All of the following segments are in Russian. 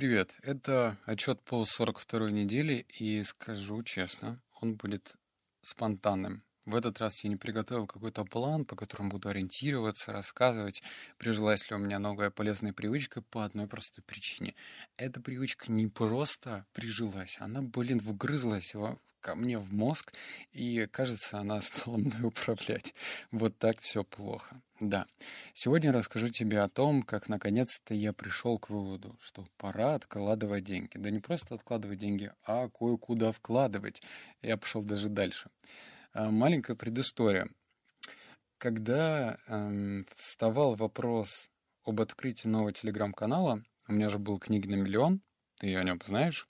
Привет, это отчет по 42 неделе, и скажу честно, он будет спонтанным. В этот раз я не приготовил какой-то план, по которому буду ориентироваться, рассказывать, прижилась ли у меня новая полезная привычка по одной простой причине. Эта привычка не просто прижилась, она, блин, вгрызлась ко мне в мозг, и, кажется, она стала мной управлять. Вот так все плохо. Да. Сегодня расскажу тебе о том, как наконец-то я пришел к выводу, что пора откладывать деньги. Да не просто откладывать деньги, а кое-куда вкладывать. Я пошел даже дальше. А, маленькая предыстория. Когда эм, вставал вопрос об открытии нового телеграм-канала, у меня же был книги на миллион, ты о нем знаешь,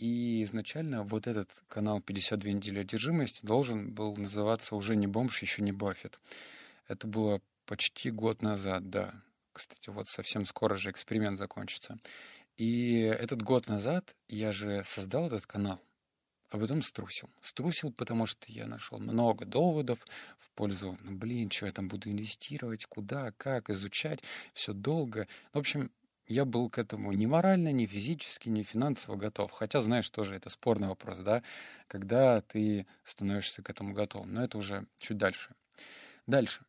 и изначально вот этот канал «52 недели одержимости» должен был называться уже не «Бомж», еще не «Баффет». Это было почти год назад, да. Кстати, вот совсем скоро же эксперимент закончится. И этот год назад я же создал этот канал, а потом струсил. Струсил, потому что я нашел много доводов в пользу, ну блин, что я там буду инвестировать, куда, как, изучать, все долго. В общем, я был к этому ни морально, ни физически, ни финансово готов. Хотя, знаешь, тоже это спорный вопрос, да, когда ты становишься к этому готовым. Но это уже чуть дальше. Дальше.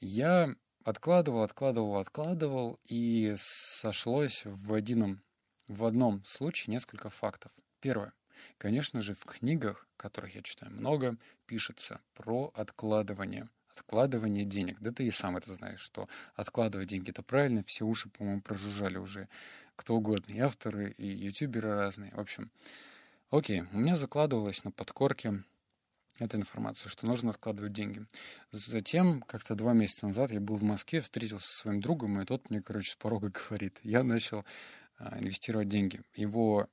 Я откладывал, откладывал, откладывал, и сошлось в, одном, в одном случае несколько фактов. Первое. Конечно же, в книгах, которых я читаю много, пишется про откладывание – откладывание денег. Да ты и сам это знаешь, что откладывать деньги это правильно. Все уши, по-моему, прожужжали уже кто угодно. И авторы, и ютуберы разные. В общем, окей, у меня закладывалось на подкорке эта информация, что нужно откладывать деньги. Затем, как-то два месяца назад я был в Москве, встретился со своим другом, и тот мне, короче, с порога говорит, я начал а, инвестировать деньги. Его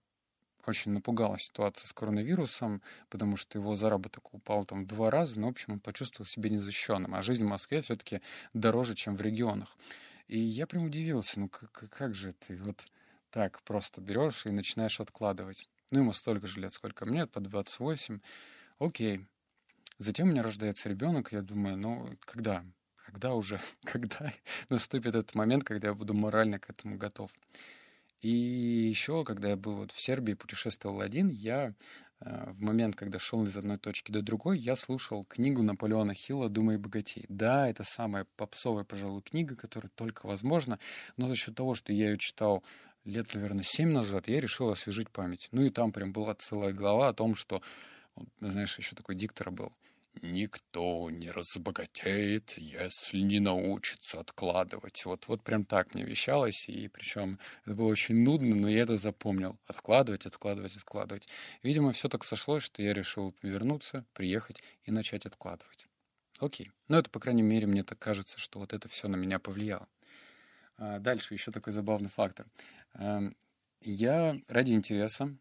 очень напугала ситуация с коронавирусом, потому что его заработок упал там в два раза, но, в общем, он почувствовал себя незащищенным. А жизнь в Москве все-таки дороже, чем в регионах. И я прям удивился, ну как, как же ты вот так просто берешь и начинаешь откладывать. Ну, ему столько же лет, сколько мне, по 28. Окей. Затем у меня рождается ребенок, я думаю, ну, когда? Когда уже? Когда наступит этот момент, когда я буду морально к этому готов? И еще, когда я был вот в Сербии, путешествовал один, я э, в момент, когда шел из одной точки до другой, я слушал книгу Наполеона Хилла «Думай богатей». Да, это самая попсовая, пожалуй, книга, которая только возможна, но за счет того, что я ее читал лет, наверное, семь назад, я решил освежить память. Ну и там прям была целая глава о том, что, знаешь, еще такой диктор был — Никто не разбогатеет, если не научится откладывать. Вот, вот прям так мне вещалось, и причем это было очень нудно, но я это запомнил. Откладывать, откладывать, откладывать. Видимо, все так сошлось, что я решил вернуться, приехать и начать откладывать. Окей. Но это, по крайней мере, мне так кажется, что вот это все на меня повлияло. А дальше еще такой забавный фактор. Эм, я ради интереса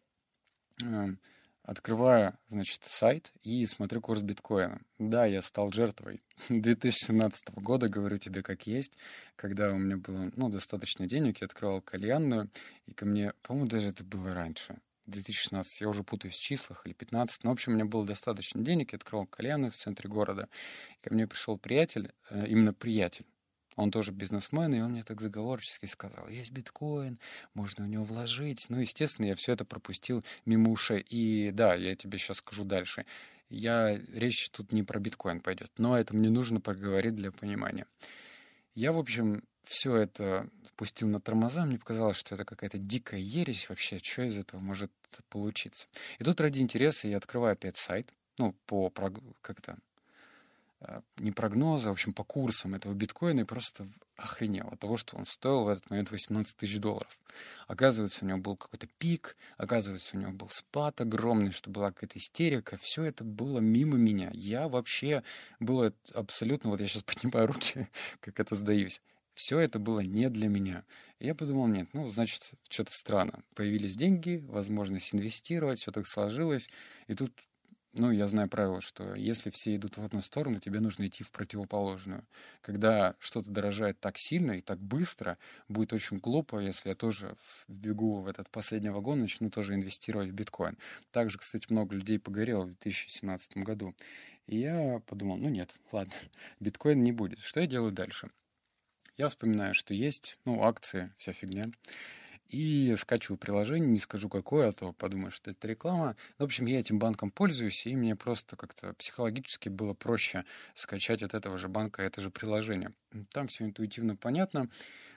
эм, Открываю, значит, сайт и смотрю курс биткоина. Да, я стал жертвой 2017 года, говорю тебе как есть, когда у меня было, ну, достаточно денег, я открывал кальянную, и ко мне, по-моему, даже это было раньше, 2016, я уже путаюсь в числах, или 15, но, в общем, у меня было достаточно денег, я открывал кальянную в центре города. ко мне пришел приятель, э, именно приятель, он тоже бизнесмен, и он мне так заговорчески сказал, есть биткоин, можно в него вложить. Ну, естественно, я все это пропустил мимо ушей. И да, я тебе сейчас скажу дальше. Я, речь тут не про биткоин пойдет, но это мне нужно проговорить для понимания. Я, в общем, все это впустил на тормоза, мне показалось, что это какая-то дикая ересь вообще, что из этого может получиться. И тут ради интереса я открываю опять сайт, ну, по, как то Э, не прогноза, в общем, по курсам этого биткоина и просто охренел от того, что он стоил в этот момент 18 тысяч долларов. Оказывается, у него был какой-то пик, оказывается, у него был спад огромный, что была какая-то истерика. Все это было мимо меня. Я вообще было абсолютно, вот я сейчас поднимаю руки, как это сдаюсь. Все это было не для меня. Я подумал, нет, ну, значит, что-то странно. Появились деньги, возможность инвестировать, все так сложилось. И тут ну, я знаю правило, что если все идут в одну сторону, тебе нужно идти в противоположную. Когда что-то дорожает так сильно и так быстро, будет очень глупо, если я тоже вбегу в этот последний вагон, начну тоже инвестировать в биткоин. Также, кстати, много людей погорело в 2017 году. И я подумал, ну нет, ладно, биткоин не будет. Что я делаю дальше? Я вспоминаю, что есть, ну, акции, вся фигня. И скачиваю приложение, не скажу какое, а то подумаю, что это реклама. В общем, я этим банком пользуюсь, и мне просто как-то психологически было проще скачать от этого же банка это же приложение. Там все интуитивно понятно.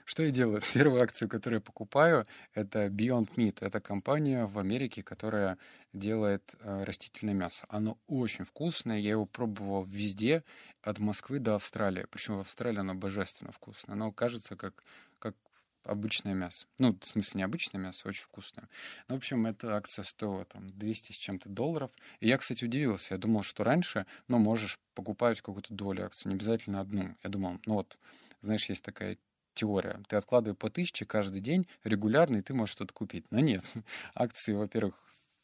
Что я делаю? Первую акцию, которую я покупаю, это Beyond Meat. Это компания в Америке, которая делает э, растительное мясо. Оно очень вкусное. Я его пробовал везде, от Москвы до Австралии. Причем в Австралии оно божественно вкусное. Оно кажется как, как обычное мясо. Ну, в смысле, не обычное мясо, очень вкусное. Ну, в общем, эта акция стоила там 200 с чем-то долларов. И я, кстати, удивился. Я думал, что раньше, ну, можешь покупать какую-то долю акций, не обязательно одну. Я думал, ну вот, знаешь, есть такая теория. Ты откладывай по тысяче каждый день регулярно, и ты можешь что-то купить. Но нет. Акции, во-первых,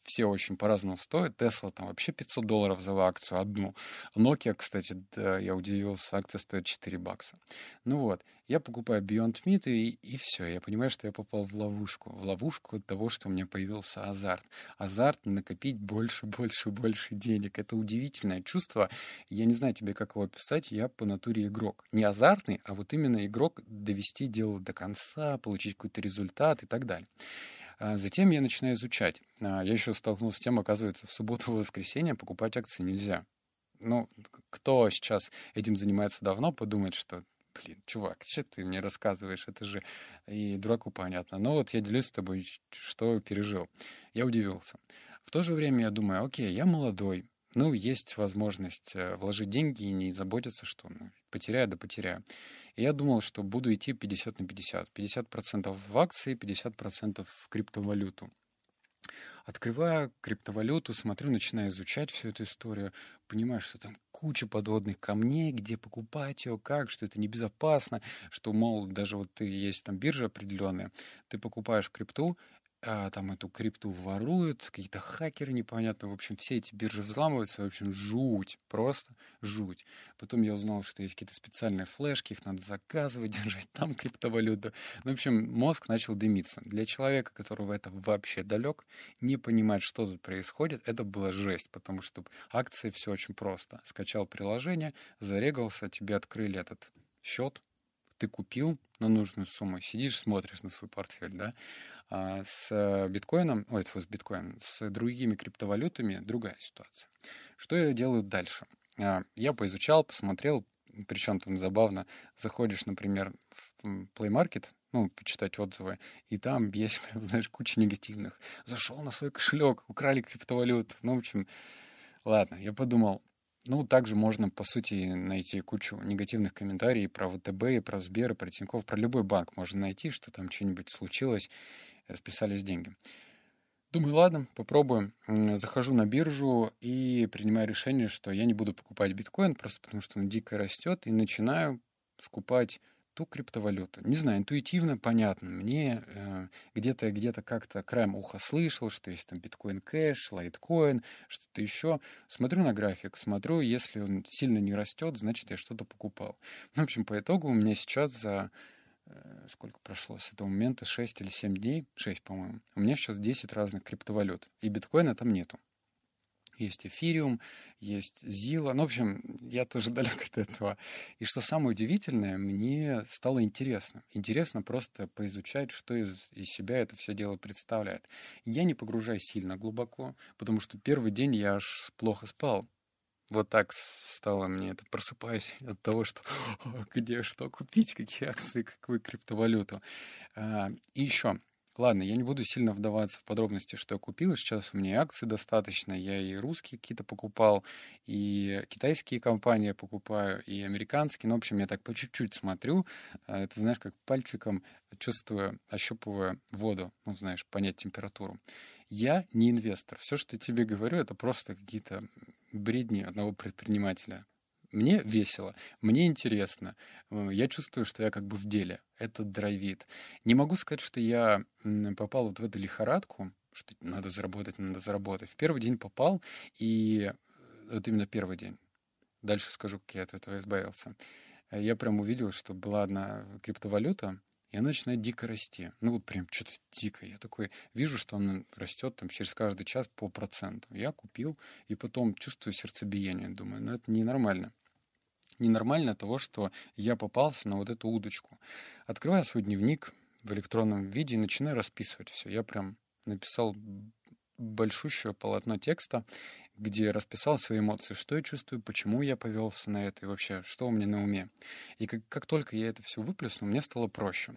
все очень по-разному стоят. Тесла там вообще 500 долларов за акцию одну. Nokia, кстати, да, я удивился, акция стоит 4 бакса. Ну вот, я покупаю Beyond Meat, и, и все. Я понимаю, что я попал в ловушку. В ловушку того, что у меня появился азарт. Азарт накопить больше, больше, больше денег. Это удивительное чувство. Я не знаю тебе, как его описать. Я по натуре игрок. Не азартный, а вот именно игрок довести дело до конца, получить какой-то результат и так далее. А затем я начинаю изучать. А, я еще столкнулся с тем, оказывается, в субботу и воскресенье покупать акции нельзя. Ну, кто сейчас этим занимается давно, подумает, что блин, чувак, что ты мне рассказываешь, это же и дураку понятно. Но вот я делюсь с тобой, что пережил. Я удивился. В то же время я думаю, окей, я молодой, ну, есть возможность э, вложить деньги и не заботиться, что ну, потеряю, да потеряю. И я думал, что буду идти 50 на 50. 50% в акции, 50% в криптовалюту. Открываю криптовалюту, смотрю, начинаю изучать всю эту историю, понимаю, что там куча подводных камней, где покупать ее, как, что это небезопасно, что, мол, даже вот есть там биржа определенная, ты покупаешь крипту, а, там эту крипту воруют, какие-то хакеры непонятно. В общем, все эти биржи взламываются. В общем, жуть, просто жуть. Потом я узнал, что есть какие-то специальные флешки, их надо заказывать, держать там криптовалюту. Ну, в общем, мозг начал дымиться. Для человека, которого это вообще далек, не понимать, что тут происходит, это была жесть, потому что акции все очень просто. Скачал приложение, зарегался, тебе открыли этот счет, ты купил на нужную сумму, сидишь, смотришь на свой портфель, да, а с биткоином, ой, это с биткоином, с другими криптовалютами другая ситуация. Что я делаю дальше? А, я поизучал, посмотрел, причем там забавно, заходишь, например, в Play Market, ну, почитать отзывы, и там есть, прям, знаешь, куча негативных. Зашел на свой кошелек, украли криптовалюту. Ну, в общем, ладно, я подумал, ну, также можно, по сути, найти кучу негативных комментариев про ВТБ, про Сбер, про Тинькофф, про любой банк можно найти, что там что-нибудь случилось, э, списались деньги. Думаю, ладно, попробуем. Захожу на биржу и принимаю решение, что я не буду покупать биткоин, просто потому что он дико растет, и начинаю скупать ту криптовалюту. Не знаю, интуитивно понятно. Мне э, где-то где-то как-то краем уха слышал, что есть там биткоин кэш, лайткоин, что-то еще. Смотрю на график, смотрю, если он сильно не растет, значит, я что-то покупал. Ну, в общем, по итогу у меня сейчас за э, сколько прошло с этого момента, 6 или 7 дней, 6, по-моему, у меня сейчас 10 разных криптовалют, и биткоина там нету есть эфириум, есть Зила. Ну, в общем, я тоже далек от этого. И что самое удивительное, мне стало интересно. Интересно просто поизучать, что из, из себя это все дело представляет. Я не погружаюсь сильно глубоко, потому что первый день я аж плохо спал. Вот так стало мне это. Просыпаюсь от того, что где что купить, какие акции, какую криптовалюту. А, и еще Ладно, я не буду сильно вдаваться в подробности, что я купил. Сейчас у меня и акций достаточно. Я и русские какие-то покупал, и китайские компании покупаю, и американские. Ну, в общем, я так по чуть-чуть смотрю. А, это, знаешь, как пальчиком чувствую, ощупываю воду. Ну, знаешь, понять температуру. Я не инвестор. Все, что я тебе говорю, это просто какие-то бредни одного предпринимателя. Мне весело, мне интересно, э, я чувствую, что я как бы в деле, это драйвит. Не могу сказать, что я попал вот в эту лихорадку, что надо заработать, надо заработать. В первый день попал, и э, вот именно первый день. Дальше скажу, как я от этого избавился. Э, я прям увидел, что была одна криптовалюта, и она начинает дико расти. Ну вот прям что-то дико. Я такой вижу, что она растет там через каждый час по проценту. Я купил, и потом чувствую сердцебиение. Думаю, ну это ненормально. Ненормально того, что я попался на вот эту удочку. Открываю свой дневник, в электронном виде и начинаю расписывать все. Я прям написал большущее полотно текста, где расписал свои эмоции, что я чувствую, почему я повелся на это и вообще, что у меня на уме. И как, как только я это все выплеснул, мне стало проще.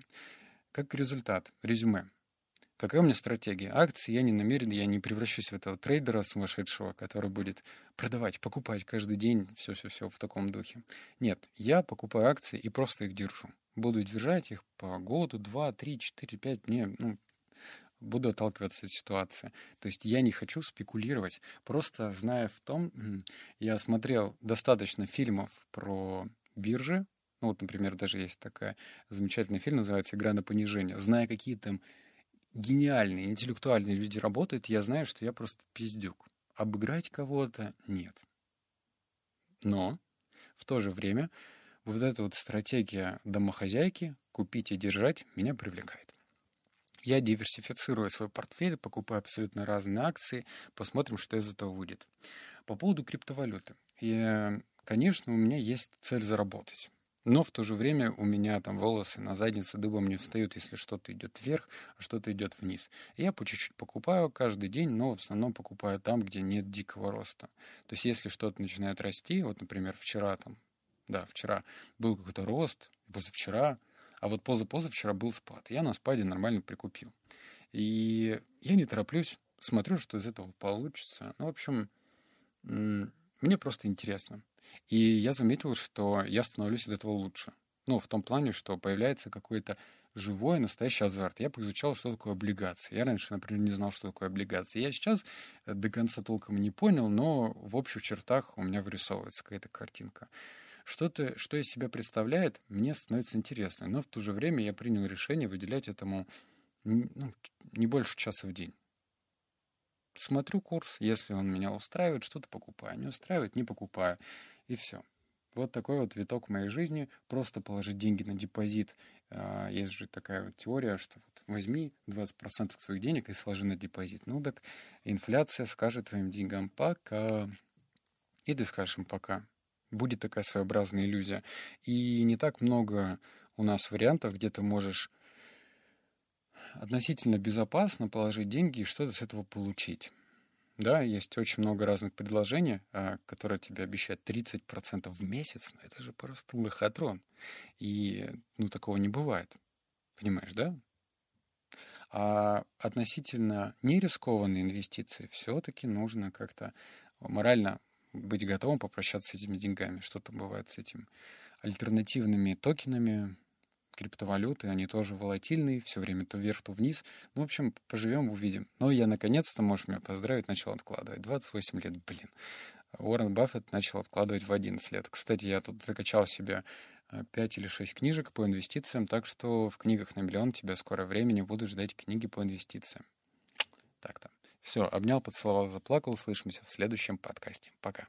Как результат, резюме. Какая у меня стратегия? Акции я не намерен, я не превращусь в этого трейдера сумасшедшего, который будет продавать, покупать каждый день, все-все-все в таком духе. Нет, я покупаю акции и просто их держу. Буду держать их по году, два, три, четыре, пять, мне, ну, буду отталкиваться от ситуации. То есть я не хочу спекулировать, просто зная в том, я смотрел достаточно фильмов про биржи, ну вот, например, даже есть такая замечательный фильм, называется «Игра на понижение». Зная, какие там гениальные, интеллектуальные люди работают, я знаю, что я просто пиздюк. Обыграть кого-то — нет. Но в то же время вот эта вот стратегия домохозяйки купить и держать меня привлекает. Я диверсифицирую свой портфель, покупаю абсолютно разные акции, посмотрим, что из этого выйдет. По поводу криптовалюты. И, конечно, у меня есть цель заработать. Но в то же время у меня там волосы на заднице дыбом не встают, если что-то идет вверх, а что-то идет вниз. Я по чуть-чуть покупаю каждый день, но в основном покупаю там, где нет дикого роста. То есть если что-то начинает расти, вот, например, вчера там, да, вчера был какой-то рост, позавчера, а вот позапозавчера был спад. Я на спаде нормально прикупил. И я не тороплюсь, смотрю, что из этого получится. Ну, в общем, мне просто интересно. И я заметил, что я становлюсь от этого лучше. Ну, в том плане, что появляется какой-то живой, настоящий азарт. Я поизучал, что такое облигации. Я раньше, например, не знал, что такое облигации. Я сейчас э, до конца толком не понял, но в общих чертах у меня вырисовывается какая-то картинка. Что-то, что из себя представляет, мне становится интересно. Но в то же время я принял решение выделять этому ну, не больше часа в день смотрю курс, если он меня устраивает, что-то покупаю, не устраивает, не покупаю, и все. Вот такой вот виток в моей жизни. Просто положить деньги на депозит. А, есть же такая вот теория, что вот возьми 20% своих денег и сложи на депозит. Ну так инфляция скажет твоим деньгам пока. И ты скажешь им пока. Будет такая своеобразная иллюзия. И не так много у нас вариантов, где ты можешь относительно безопасно положить деньги и что-то с этого получить. Да, есть очень много разных предложений, а, которые тебе обещают 30% в месяц. Но это же просто лохотрон. И, ну, такого не бывает. Понимаешь, да? А относительно нерискованной инвестиции все-таки нужно как-то морально быть готовым попрощаться с этими деньгами. Что-то бывает с этим альтернативными токенами, криптовалюты, они тоже волатильные, все время то вверх, то вниз. Ну, в общем, поживем, увидим. Но я наконец-то, можешь меня поздравить, начал откладывать. 28 лет, блин. Уоррен Баффет начал откладывать в 11 лет. Кстати, я тут закачал себе 5 э, или 6 книжек по инвестициям, так что в книгах на миллион тебя скоро времени буду ждать книги по инвестициям. Так-то. Все, обнял, поцеловал, заплакал. Услышимся в следующем подкасте. Пока.